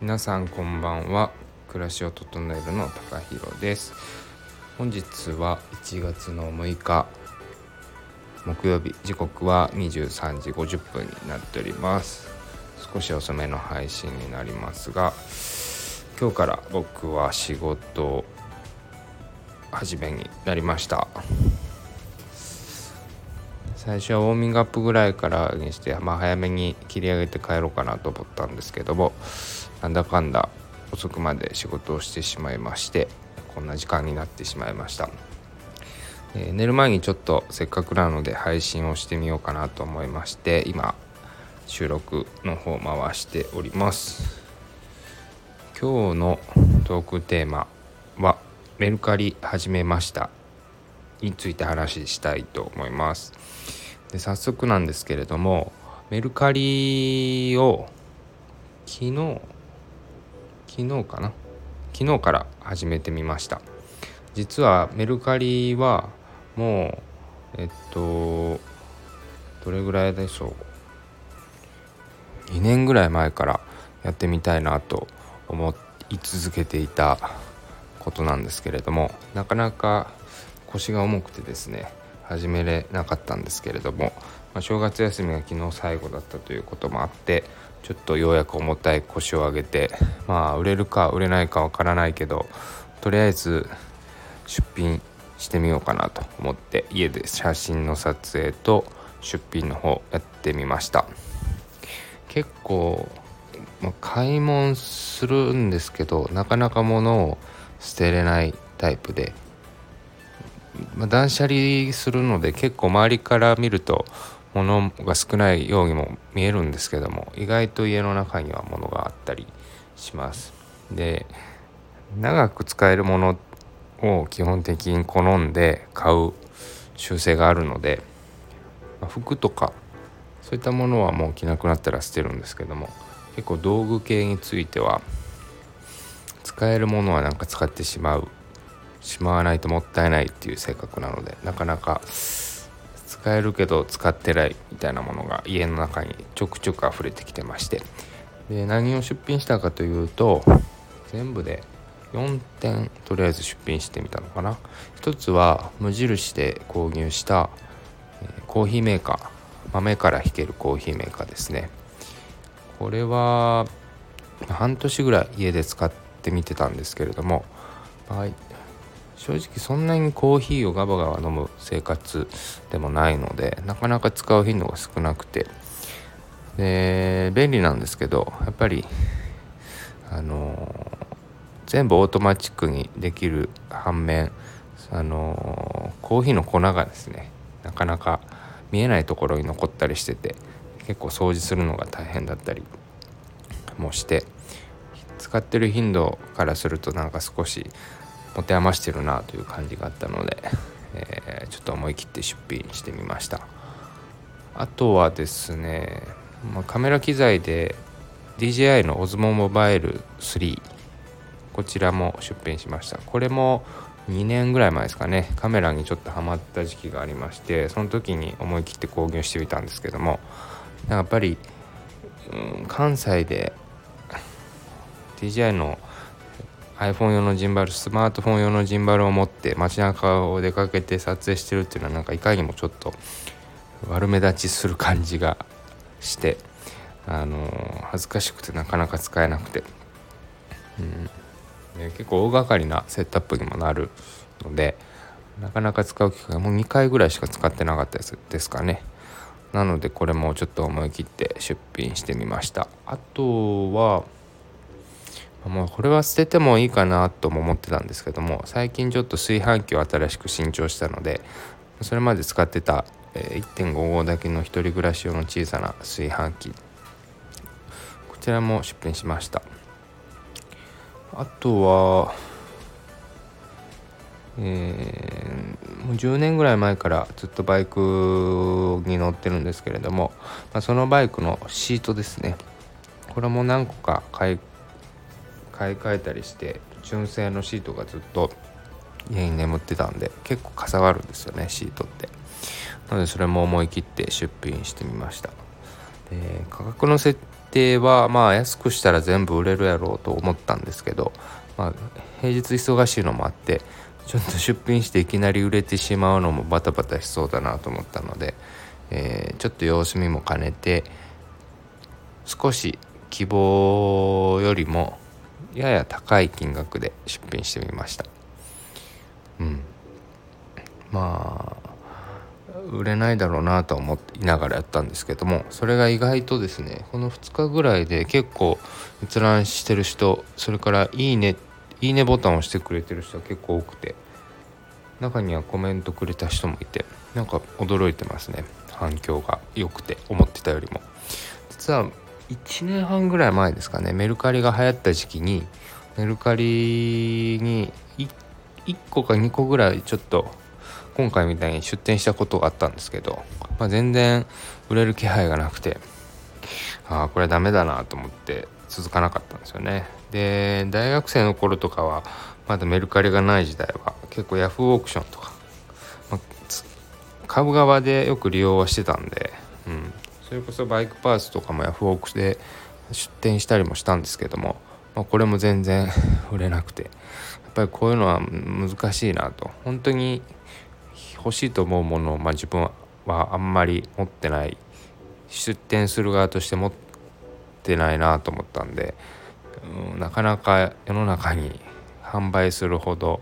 皆さんこんばんは。暮らしを整えるの高弘です。本日は1月の6日木曜日。時刻は23時50分になっております。少し遅めの配信になりますが今日から僕は仕事始めになりました。最初はウォーミングアップぐらいからにして、まあ、早めに切り上げて帰ろうかなと思ったんですけどもなんだかんだ遅くまで仕事をしてしまいましてこんな時間になってしまいました、えー、寝る前にちょっとせっかくなので配信をしてみようかなと思いまして今収録の方回しております。今日のトークテーマはメルカリ始めましたについて話したいと思います。で早速なんですけれどもメルカリを昨日昨日かな？昨日から始めてみました。実はメルカリはもうえっとどれぐらいでしょう？2年ぐらい前からやってみたいなと思い続けていたことなんですけれどもなかなか腰が重くてですね始めれなかったんですけれども、まあ、正月休みが昨日最後だったということもあってちょっとようやく重たい腰を上げてまあ売れるか売れないかわからないけどとりあえず出品してみようかなと思って家で写真の撮影と出品の方やってみました。結構、まあ、買い物するんですけどなかなか物を捨てれないタイプでまあ、断捨離するので結構周りから見ると物が少ないようにも見えるんですけども意外と家の中には物があったりします。で長く使えるものを基本的に好んで買う習性があるので、まあ、服とかそういったものはもう着なくなったら捨てるんですけども結構道具系については使えるものはなんか使ってしまうしまわないともったいないっていう性格なのでなかなか使えるけど使ってないみたいなものが家の中にちょくちょく溢れてきてまして。で何を出品したかというと全部で4点とりあえず出品してみたのかな。一つは無印で購入した、コーヒーメーカー。豆から挽けるコーヒーメーカーですね。これは半年ぐらい家で使ってみてたんですけれども、はい、正直そんなにコーヒーをガバガバ飲む生活でもないのでなかなか使う頻度が少なくて。で便利なんですけどやっぱりあの全部オートマチックにできる反面あのコーヒーの粉がですねなかなか見えないところに残ったりしてて結構掃除するのが大変だったりもして使ってる頻度からするとなんか少し持て余してるなという感じがあったので、えー、ちょっと思い切って出品してみました。あとはですね、まあ、カメラ機材で DJI の Osmo Mobile 3こちらも出品しました。これも2年ぐらい前ですかねカメラにちょっとハマった時期がありましてその時に思い切って購入してみたんですけどもやっぱり、うん、関西で DJI の iPhone 用のジンバルスマートフォン用のジンバルを持って街中を出かけて撮影してるっていうのはなんかいかにもちょっと悪目立ちする感じがしてあの恥ずかしくてなかなか使えなくて、うん、で結構大掛かりなセットアップにもなるのでなかなか使う機会もう2回ぐらいしか使ってなかったですかね。なのでこれもちょっと思い切って出品してみました。あとはもうこれは捨ててもいいかなとも思ってたんですけども最近ちょっと炊飯器を新しく新調したのでそれまで使ってた1.5号だけの一人暮らし用の小さな炊飯器こちらも出品しました。あとはえー、もう10年ぐらい前からずっとバイクに乗ってるんですけれども、まあ、そのバイクのシートですね。これも何個か買い買い替えたりして純正のシートがずっと家に眠ってたんで結構かさばるんですよねシートって。なのでそれも思い切って出品してみました。で価格の設定はまあ安くしたら全部売れるやろうと思ったんですけど、まあ、平日忙しいのもあってちょっと出品していきなり売れてしまうのもバタバタしそうだなと思ったので、えー、ちょっと様子見も兼ねて少し希望よりもやや高い金額で出品してみました。うん。まあ売れないだろうなと思いながらやったんですけどもそれが意外とですねこの2日ぐらいで結構閲覧してる人それから「いいね」いいねボタンを押してくれてる人は結構多くて中にはコメントくれた人もいてなんか驚いてますね。反響が良くて思ってたよりも。実は1年半ぐらい前ですかねメルカリが流行った時期にメルカリに 1, 1個か2個ぐらいちょっと今回みたいに出店したことがあったんですけど、まあ、全然売れる気配がなくてああこれはダメだなと思って続かなかったんですよね。で大学生の頃とかはまだメルカリがない時代は結構ヤフーオークションとか、まあ、買う側でよく利用はしてたんで、うん、それこそバイクパーツとかもヤフオクで出店したりもしたんですけども、まあ、これも全然 売れなくてやっぱりこういうのは難しいなと。本当に欲しいと思うものを、まあ、自分はあんまり持ってない。出店する側として持ってないなと思ったんで、うん、なかなか世の中に販売するほど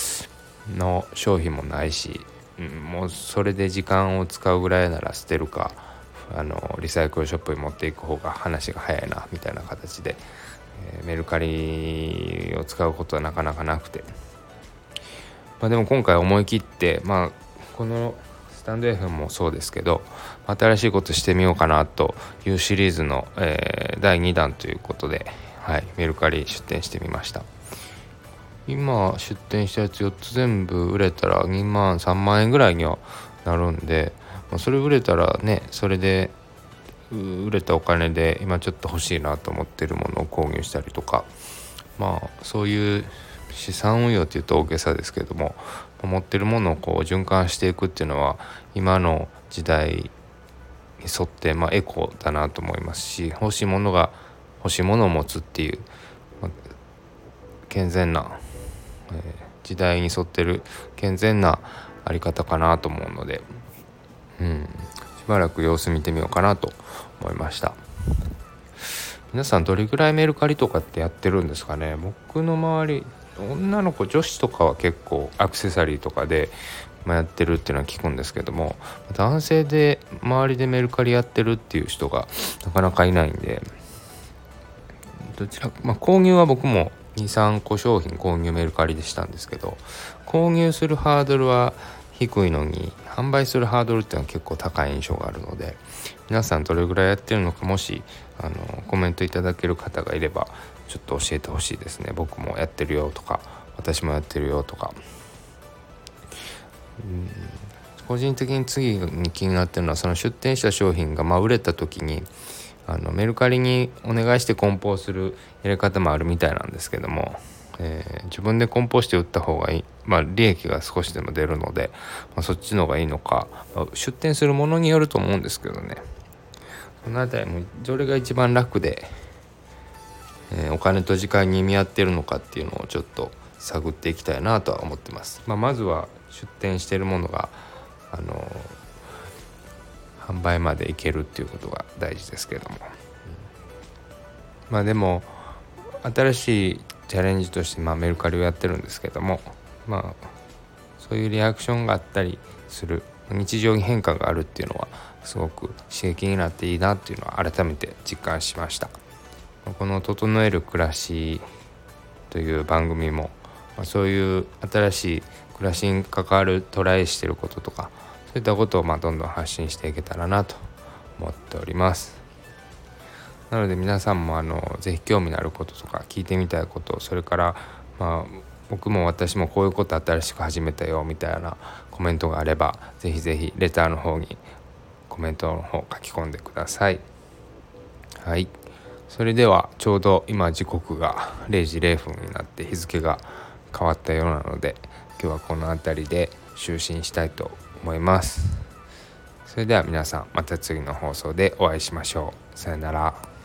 の商品もないし、うん、もうそれで時間を使うぐらいなら捨てるか。あのリサイクルショップに持っていく方が話が早いなみたいな形で、えー、メルカリを使うことはなかなかなくて。まあ、でも今回思い切って、まあ、このスタンド FM もそうですけど新しいことしてみようかなというシリーズの、えー、第2弾ということで、はい、メルカリ出店してみました今出店したやつ4つ全部売れたら2万3万円ぐらいにはなるんで、まあ、それ売れたらねそれで売れたお金で今ちょっと欲しいなと思ってるものを購入したりとかまあそういう資産運用っていうと大げさですけども持ってるものをこう循環していくっていうのは今の時代に沿って、まあ、エコだなと思いますし欲しいものが欲しいものを持つっていう、まあ、健全な、えー、時代に沿ってる健全なあり方かなと思うので、うん、しばらく様子見てみようかなと思いました。皆さんどれぐらいメルカリとかってやってるんですかね？僕の周り女の子女子とかは結構アクセサリーとかで、やってるっていうのは聞くんですけども男性で周りでメルカリやってるっていう人がなかなかいないんでどちら、まあ、購入は僕も23個商品購入メルカリでしたんですけど購入するハードルは低いのに販売するハードルっていうのは結構高い印象があるので皆さんどれぐらいやってるのかもしあのコメントいただける方がいればちょっと教えてほしいですね。僕もやってるよとか私もやってるよとか。うん。個人的に次に気になってるのはその出店した商品がまあ売れた時にあのメルカリにお願いして梱包するやり方もあるみたいなんですけども、えー、自分で梱包して売った方がいい、まあ、利益が少しでも出るので、まあ、そっちの方がいいのか、まあ、出店するものによると思うんですけどね。その辺りもどれが一番楽でえー、お金と時間に見合ってるのかっていうのをちょっと探っていきたいなとは思ってます。まあ、まずは出店してるものがあの販売までいけるっていうことが大事ですけども、うん、まあでも新しいチャレンジとして、まあ、メルカリをやってるんですけどもまあそういうリアクションがあったりする日常に変化があるっていうのはすごく刺激になっていいなっていうのは改めて実感しました。この「整える暮らし」という番組も、ま、そういう新しい暮らしに関わるトライしてることとかそういったことをまあどんどん発信していけたらなと思っておりますなので皆さんもあのぜひ興味のあることとか聞いてみたいことそれからまあ僕も私もこういうこと新しく始めたよみたいなコメントがあればぜひぜひレターの方にコメントの方書き込んでください。はい。それではちょうど今時刻が0時0分になって日付が変わったようなので今日はこの辺りで就寝したいと思います。それでは皆さんまた次の放送でお会いしましょう。さよなら。